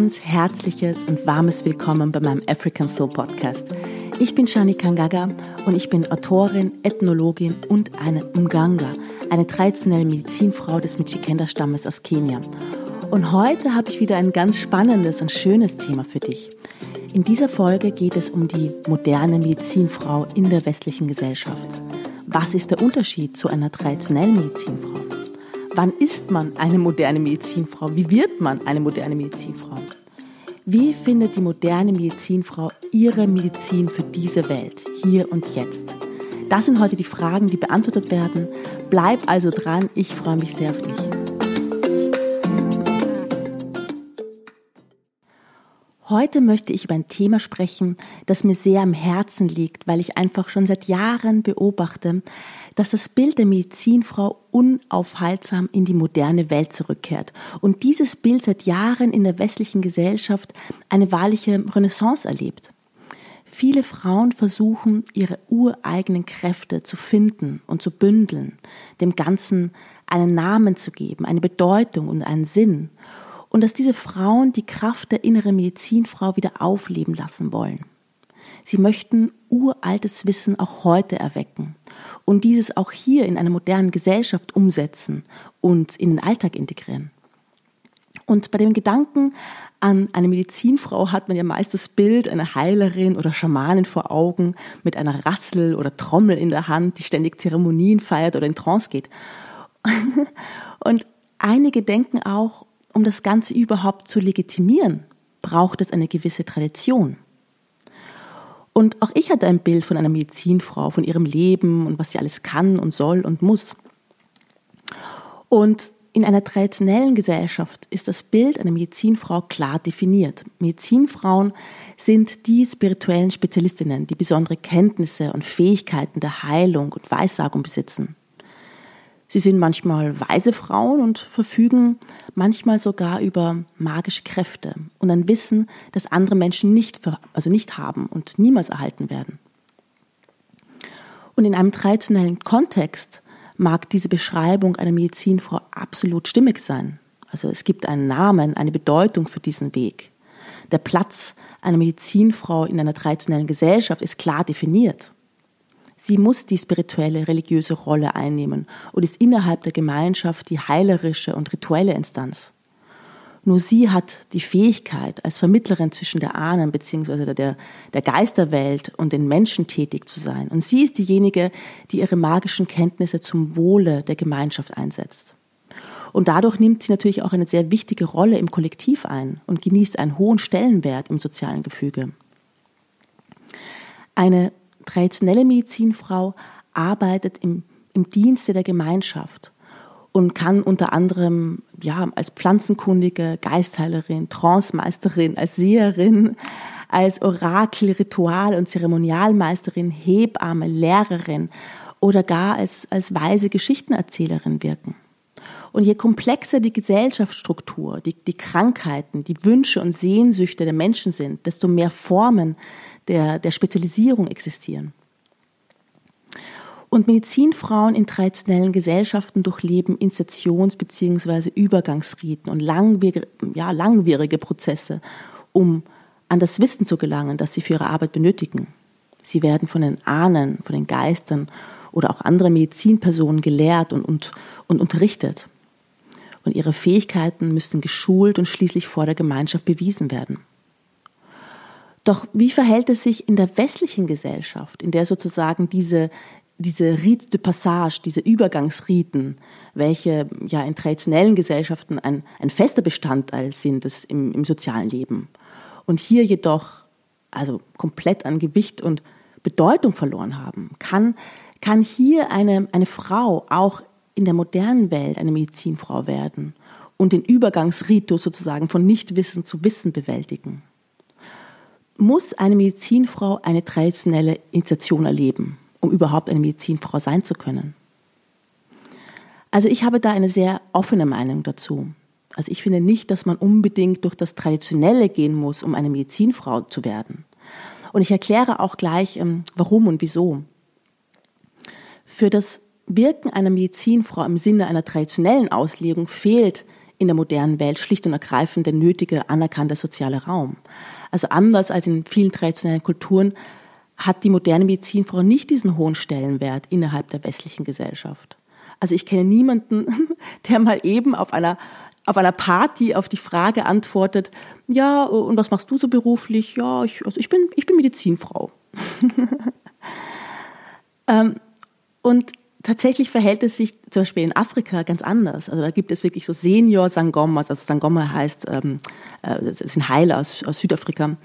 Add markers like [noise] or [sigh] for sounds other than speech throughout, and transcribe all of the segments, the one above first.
Ganz herzliches und warmes Willkommen bei meinem African Soul Podcast. Ich bin Shani Kangaga und ich bin Autorin, Ethnologin und eine Mganga, eine traditionelle Medizinfrau des Michikenda-Stammes aus Kenia. Und heute habe ich wieder ein ganz spannendes und schönes Thema für dich. In dieser Folge geht es um die moderne Medizinfrau in der westlichen Gesellschaft. Was ist der Unterschied zu einer traditionellen Medizinfrau? Wann ist man eine moderne Medizinfrau? Wie wird man eine moderne Medizinfrau? Wie findet die moderne Medizinfrau ihre Medizin für diese Welt, hier und jetzt? Das sind heute die Fragen, die beantwortet werden. Bleib also dran, ich freue mich sehr auf dich. Heute möchte ich über ein Thema sprechen, das mir sehr am Herzen liegt, weil ich einfach schon seit Jahren beobachte, dass das Bild der Medizinfrau unaufhaltsam in die moderne Welt zurückkehrt und dieses Bild seit Jahren in der westlichen Gesellschaft eine wahrliche Renaissance erlebt. Viele Frauen versuchen, ihre ureigenen Kräfte zu finden und zu bündeln, dem Ganzen einen Namen zu geben, eine Bedeutung und einen Sinn und dass diese Frauen die Kraft der inneren Medizinfrau wieder aufleben lassen wollen. Sie möchten uraltes Wissen auch heute erwecken und dieses auch hier in einer modernen Gesellschaft umsetzen und in den Alltag integrieren. Und bei dem Gedanken an eine Medizinfrau hat man ja meist das Bild einer Heilerin oder Schamanin vor Augen mit einer Rassel oder Trommel in der Hand, die ständig Zeremonien feiert oder in Trance geht. [laughs] Und einige denken auch, um das Ganze überhaupt zu legitimieren, braucht es eine gewisse Tradition. Und auch ich hatte ein Bild von einer Medizinfrau, von ihrem Leben und was sie alles kann und soll und muss. Und in einer traditionellen Gesellschaft ist das Bild einer Medizinfrau klar definiert. Medizinfrauen sind die spirituellen Spezialistinnen, die besondere Kenntnisse und Fähigkeiten der Heilung und Weissagung besitzen. Sie sind manchmal weise Frauen und verfügen manchmal sogar über magische Kräfte und ein Wissen, das andere Menschen nicht, also nicht haben und niemals erhalten werden. Und in einem traditionellen Kontext mag diese Beschreibung einer Medizinfrau absolut stimmig sein. Also es gibt einen Namen, eine Bedeutung für diesen Weg. Der Platz einer Medizinfrau in einer traditionellen Gesellschaft ist klar definiert. Sie muss die spirituelle, religiöse Rolle einnehmen und ist innerhalb der Gemeinschaft die heilerische und rituelle Instanz. Nur sie hat die Fähigkeit, als Vermittlerin zwischen der Ahnen bzw. Der, der Geisterwelt und den Menschen tätig zu sein. Und sie ist diejenige, die ihre magischen Kenntnisse zum Wohle der Gemeinschaft einsetzt. Und dadurch nimmt sie natürlich auch eine sehr wichtige Rolle im Kollektiv ein und genießt einen hohen Stellenwert im sozialen Gefüge. Eine traditionelle Medizinfrau arbeitet im, im Dienste der Gemeinschaft und kann unter anderem ja, als Pflanzenkundige, Geistheilerin, Trancemeisterin, als Seherin, als Orakel, Ritual- und Zeremonialmeisterin, Hebamme, Lehrerin oder gar als, als weise Geschichtenerzählerin wirken. Und je komplexer die Gesellschaftsstruktur, die, die Krankheiten, die Wünsche und Sehnsüchte der Menschen sind, desto mehr Formen der, der Spezialisierung existieren. Und Medizinfrauen in traditionellen Gesellschaften durchleben Insertions- bzw. Übergangsriten und langwierige, ja, langwierige Prozesse, um an das Wissen zu gelangen, das sie für ihre Arbeit benötigen. Sie werden von den Ahnen, von den Geistern oder auch anderen Medizinpersonen gelehrt und, und, und unterrichtet. Und ihre Fähigkeiten müssen geschult und schließlich vor der Gemeinschaft bewiesen werden. Doch wie verhält es sich in der westlichen Gesellschaft, in der sozusagen diese, diese Rite de Passage, diese Übergangsriten, welche ja in traditionellen Gesellschaften ein, ein fester Bestandteil sind des, im, im sozialen Leben. Und hier jedoch also komplett an Gewicht und Bedeutung verloren haben, kann, kann hier eine, eine Frau auch in der modernen Welt eine Medizinfrau werden und den Übergangsritus sozusagen von Nichtwissen zu Wissen bewältigen muss eine Medizinfrau eine traditionelle Initiation erleben, um überhaupt eine Medizinfrau sein zu können? Also ich habe da eine sehr offene Meinung dazu. Also ich finde nicht, dass man unbedingt durch das Traditionelle gehen muss, um eine Medizinfrau zu werden. Und ich erkläre auch gleich, ähm, warum und wieso. Für das Wirken einer Medizinfrau im Sinne einer traditionellen Auslegung fehlt in der modernen Welt schlicht und ergreifend der nötige, anerkannte soziale Raum. Also anders als in vielen traditionellen Kulturen hat die moderne Medizinfrau nicht diesen hohen Stellenwert innerhalb der westlichen Gesellschaft. Also ich kenne niemanden, [laughs] der mal eben auf einer auf einer Party auf die Frage antwortet, ja, und was machst du so beruflich? Ja, ich, also ich, bin, ich bin Medizinfrau. [laughs] ähm, und tatsächlich verhält es sich zum Beispiel in Afrika ganz anders. Also da gibt es wirklich so Senior Sangomas, also Sangoma heißt, ähm, äh, das sind Heiler aus, aus Südafrika.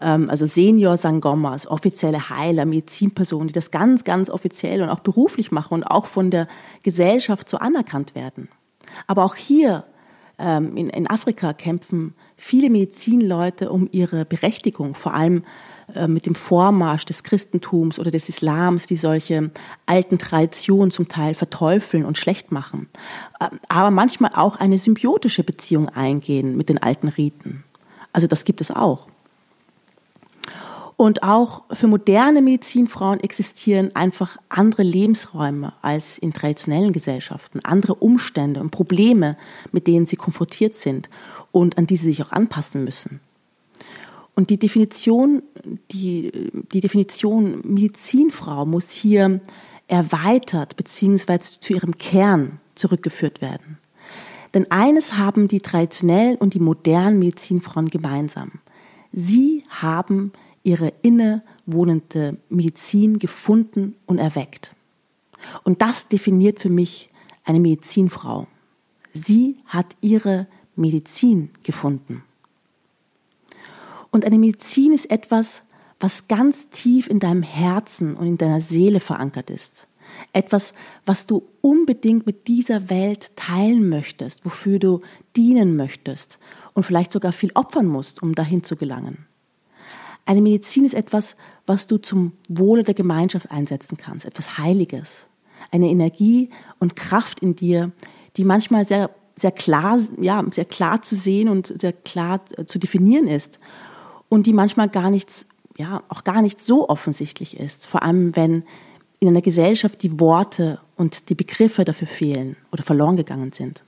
Ähm, also Senior Sangomas, offizielle Heiler, Medizinpersonen, die das ganz, ganz offiziell und auch beruflich machen und auch von der Gesellschaft so anerkannt werden. Aber auch hier ähm, in, in Afrika kämpfen viele Medizinleute um ihre Berechtigung, vor allem mit dem Vormarsch des Christentums oder des Islams, die solche alten Traditionen zum Teil verteufeln und schlecht machen, äh, aber manchmal auch eine symbiotische Beziehung eingehen mit den alten Riten. Also das gibt es auch. Und auch für moderne Medizinfrauen existieren einfach andere Lebensräume als in traditionellen Gesellschaften, andere Umstände und Probleme, mit denen sie konfrontiert sind und an die sie sich auch anpassen müssen. Und die Definition, die, die Definition Medizinfrau muss hier erweitert bzw. zu ihrem Kern zurückgeführt werden. Denn eines haben die traditionellen und die modernen Medizinfrauen gemeinsam. Sie haben ihre innewohnende Medizin gefunden und erweckt. Und das definiert für mich eine Medizinfrau. Sie hat ihre Medizin gefunden. Und eine Medizin ist etwas, was ganz tief in deinem Herzen und in deiner Seele verankert ist. Etwas, was du unbedingt mit dieser Welt teilen möchtest, wofür du dienen möchtest und vielleicht sogar viel opfern musst, um dahin zu gelangen. Eine Medizin ist etwas, was du zum Wohle der Gemeinschaft einsetzen kannst, etwas Heiliges. Eine Energie und Kraft in dir, die manchmal sehr, sehr klar, ja, sehr klar zu sehen und sehr klar zu definieren ist. Und die manchmal gar nichts, ja, auch gar nicht so offensichtlich ist. Vor allem, wenn in einer Gesellschaft die Worte und die Begriffe dafür fehlen oder verloren gegangen sind.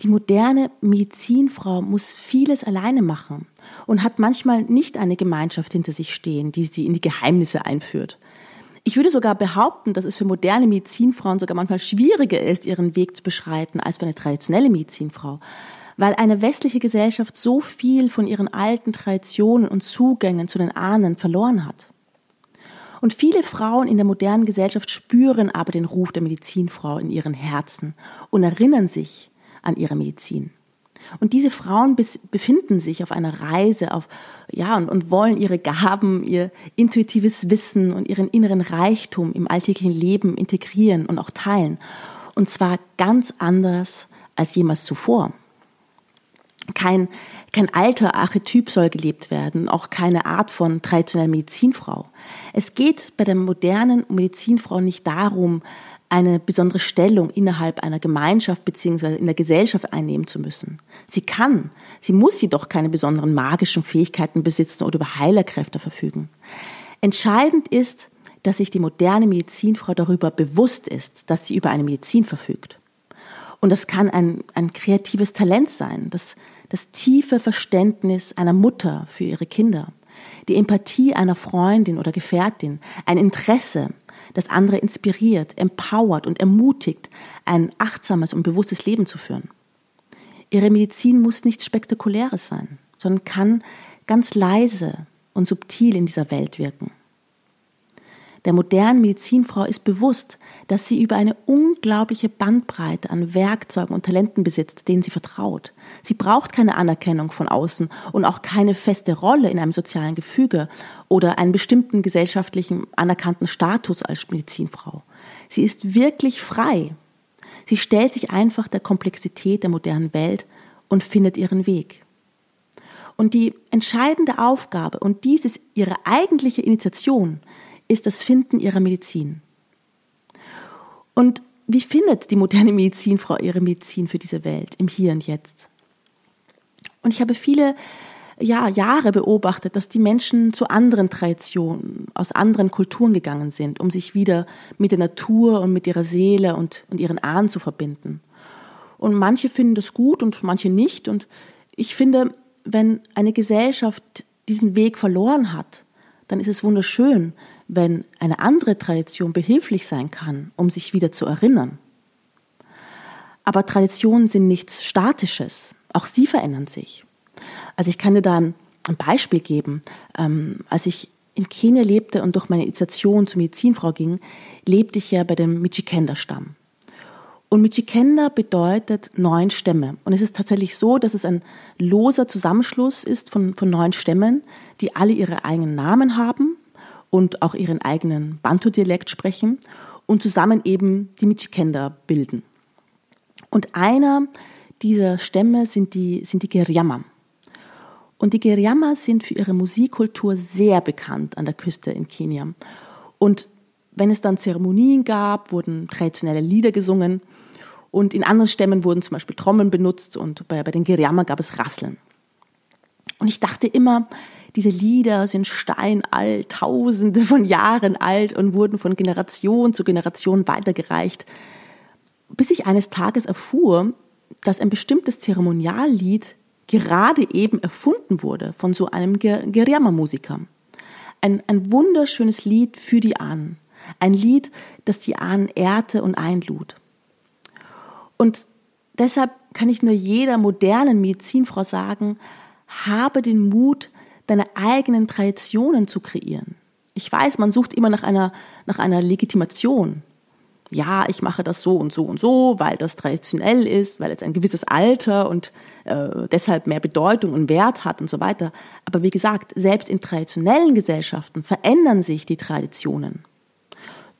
Die moderne Medizinfrau muss vieles alleine machen und hat manchmal nicht eine Gemeinschaft hinter sich stehen, die sie in die Geheimnisse einführt. Ich würde sogar behaupten, dass es für moderne Medizinfrauen sogar manchmal schwieriger ist, ihren Weg zu beschreiten, als für eine traditionelle Medizinfrau, weil eine westliche Gesellschaft so viel von ihren alten Traditionen und Zugängen zu den Ahnen verloren hat. Und viele Frauen in der modernen Gesellschaft spüren aber den Ruf der Medizinfrau in ihren Herzen und erinnern sich an ihre Medizin. Und diese Frauen befinden sich auf einer Reise auf, ja, und, und wollen ihre Gaben, ihr intuitives Wissen und ihren inneren Reichtum im alltäglichen Leben integrieren und auch teilen. Und zwar ganz anders als jemals zuvor. Kein, kein alter Archetyp soll gelebt werden, auch keine Art von traditioneller Medizinfrau. Es geht bei der modernen Medizinfrau nicht darum, eine besondere Stellung innerhalb einer Gemeinschaft bzw. in der Gesellschaft einnehmen zu müssen. Sie kann, sie muss jedoch keine besonderen magischen Fähigkeiten besitzen oder über Heilerkräfte verfügen. Entscheidend ist, dass sich die moderne Medizinfrau darüber bewusst ist, dass sie über eine Medizin verfügt. Und das kann ein, ein kreatives Talent sein, das, das tiefe Verständnis einer Mutter für ihre Kinder, die Empathie einer Freundin oder Gefährtin, ein Interesse, das andere inspiriert, empowert und ermutigt, ein achtsames und bewusstes Leben zu führen. Ihre Medizin muss nichts Spektakuläres sein, sondern kann ganz leise und subtil in dieser Welt wirken. Der modernen Medizinfrau ist bewusst, dass sie über eine unglaubliche Bandbreite an Werkzeugen und Talenten besitzt, denen sie vertraut. Sie braucht keine Anerkennung von außen und auch keine feste Rolle in einem sozialen Gefüge oder einen bestimmten gesellschaftlichen anerkannten Status als Medizinfrau. Sie ist wirklich frei. Sie stellt sich einfach der Komplexität der modernen Welt und findet ihren Weg. Und die entscheidende Aufgabe, und dies ist ihre eigentliche Initiation, ist das Finden ihrer Medizin. Und wie findet die moderne Medizinfrau ihre Medizin für diese Welt im Hier und Jetzt? Und ich habe viele ja, Jahre beobachtet, dass die Menschen zu anderen Traditionen, aus anderen Kulturen gegangen sind, um sich wieder mit der Natur und mit ihrer Seele und, und ihren Ahnen zu verbinden. Und manche finden das gut und manche nicht. Und ich finde, wenn eine Gesellschaft diesen Weg verloren hat, dann ist es wunderschön, wenn eine andere Tradition behilflich sein kann, um sich wieder zu erinnern. Aber Traditionen sind nichts Statisches. Auch sie verändern sich. Also ich kann dir da ein Beispiel geben. Ähm, als ich in Kenia lebte und durch meine Initiation zur Medizinfrau ging, lebte ich ja bei dem Michikenda-Stamm. Und Michikenda bedeutet neun Stämme. Und es ist tatsächlich so, dass es ein loser Zusammenschluss ist von, von neun Stämmen, die alle ihre eigenen Namen haben und auch ihren eigenen Bantu-Dialekt sprechen und zusammen eben die Michikenda bilden. Und einer dieser Stämme sind die, sind die Geriama. Und die Geriama sind für ihre Musikkultur sehr bekannt an der Küste in Kenia. Und wenn es dann Zeremonien gab, wurden traditionelle Lieder gesungen. Und in anderen Stämmen wurden zum Beispiel Trommeln benutzt und bei, bei den Geriama gab es Rasseln. Und ich dachte immer, diese Lieder sind steinalt, tausende von Jahren alt und wurden von Generation zu Generation weitergereicht, bis ich eines Tages erfuhr, dass ein bestimmtes Zeremoniallied gerade eben erfunden wurde von so einem Geriama-Musiker. Ein, ein wunderschönes Lied für die Ahnen. Ein Lied, das die Ahnen ehrte und einlud. Und deshalb kann ich nur jeder modernen Medizinfrau sagen, habe den Mut, deine eigenen Traditionen zu kreieren. Ich weiß, man sucht immer nach einer, nach einer Legitimation. Ja, ich mache das so und so und so, weil das traditionell ist, weil es ein gewisses Alter und äh, deshalb mehr Bedeutung und Wert hat und so weiter. Aber wie gesagt, selbst in traditionellen Gesellschaften verändern sich die Traditionen.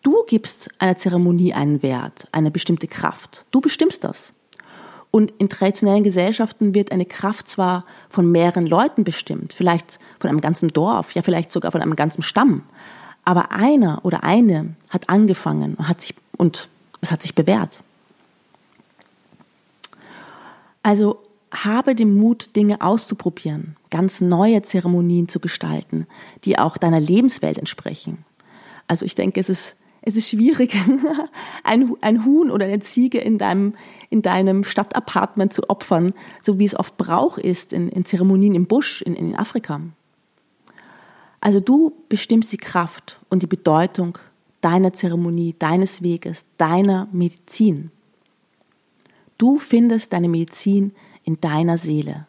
Du gibst einer Zeremonie einen Wert, eine bestimmte Kraft. Du bestimmst das. Und in traditionellen Gesellschaften wird eine Kraft zwar von mehreren Leuten bestimmt, vielleicht von einem ganzen Dorf, ja vielleicht sogar von einem ganzen Stamm, aber einer oder eine hat angefangen und, hat sich, und es hat sich bewährt. Also habe den Mut, Dinge auszuprobieren, ganz neue Zeremonien zu gestalten, die auch deiner Lebenswelt entsprechen. Also ich denke, es ist es ist schwierig, [laughs] ein, ein Huhn oder eine Ziege in deinem, in deinem Stadtapartment zu opfern, so wie es oft Brauch ist in, in Zeremonien im Busch in, in Afrika. Also du bestimmst die Kraft und die Bedeutung deiner Zeremonie, deines Weges, deiner Medizin. Du findest deine Medizin in deiner Seele.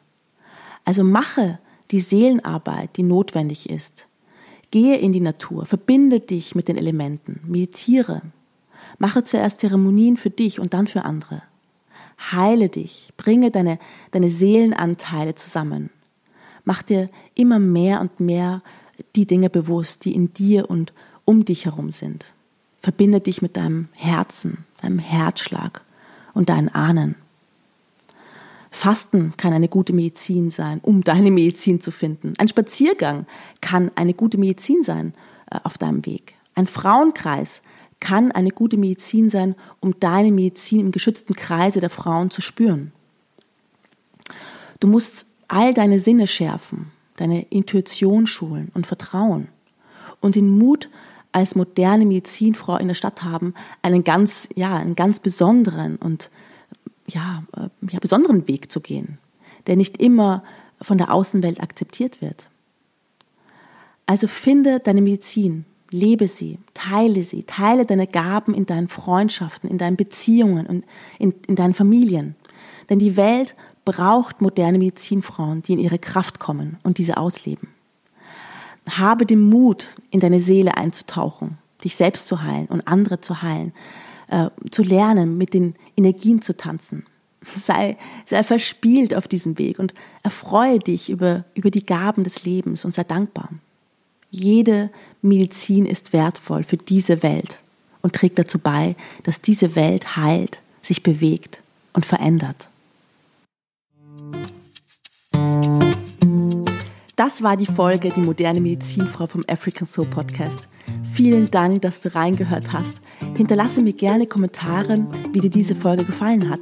Also mache die Seelenarbeit, die notwendig ist. Gehe in die Natur, verbinde dich mit den Elementen, meditiere. Mache zuerst Zeremonien für dich und dann für andere. Heile dich, bringe deine, deine Seelenanteile zusammen. Mach dir immer mehr und mehr die Dinge bewusst, die in dir und um dich herum sind. Verbinde dich mit deinem Herzen, deinem Herzschlag und deinen Ahnen. Fasten kann eine gute Medizin sein, um deine Medizin zu finden. Ein Spaziergang kann eine gute Medizin sein äh, auf deinem Weg. Ein Frauenkreis kann eine gute Medizin sein, um deine Medizin im geschützten Kreise der Frauen zu spüren. Du musst all deine Sinne schärfen, deine Intuition schulen und Vertrauen und den Mut als moderne Medizinfrau in der Stadt haben, einen ganz, ja, einen ganz besonderen und ja, äh, ja, besonderen Weg zu gehen, der nicht immer von der Außenwelt akzeptiert wird. Also finde deine Medizin, lebe sie, teile sie, teile deine Gaben in deinen Freundschaften, in deinen Beziehungen und in, in deinen Familien. Denn die Welt braucht moderne Medizinfrauen, die in ihre Kraft kommen und diese ausleben. Habe den Mut, in deine Seele einzutauchen, dich selbst zu heilen und andere zu heilen, äh, zu lernen, mit den Energien zu tanzen. Sei, sei verspielt auf diesem Weg und erfreue dich über, über die Gaben des Lebens und sei dankbar. Jede Medizin ist wertvoll für diese Welt und trägt dazu bei, dass diese Welt heilt, sich bewegt und verändert. Das war die Folge Die moderne Medizinfrau vom African Soul Podcast. Vielen Dank, dass du reingehört hast. Hinterlasse mir gerne Kommentare, wie dir diese Folge gefallen hat.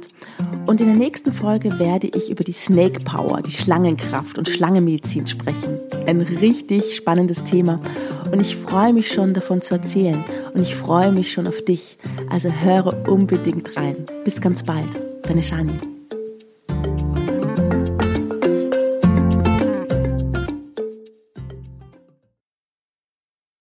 Und in der nächsten Folge werde ich über die Snake Power, die Schlangenkraft und Schlangenmedizin sprechen. Ein richtig spannendes Thema. Und ich freue mich schon davon zu erzählen. Und ich freue mich schon auf dich. Also höre unbedingt rein. Bis ganz bald. Deine Shani.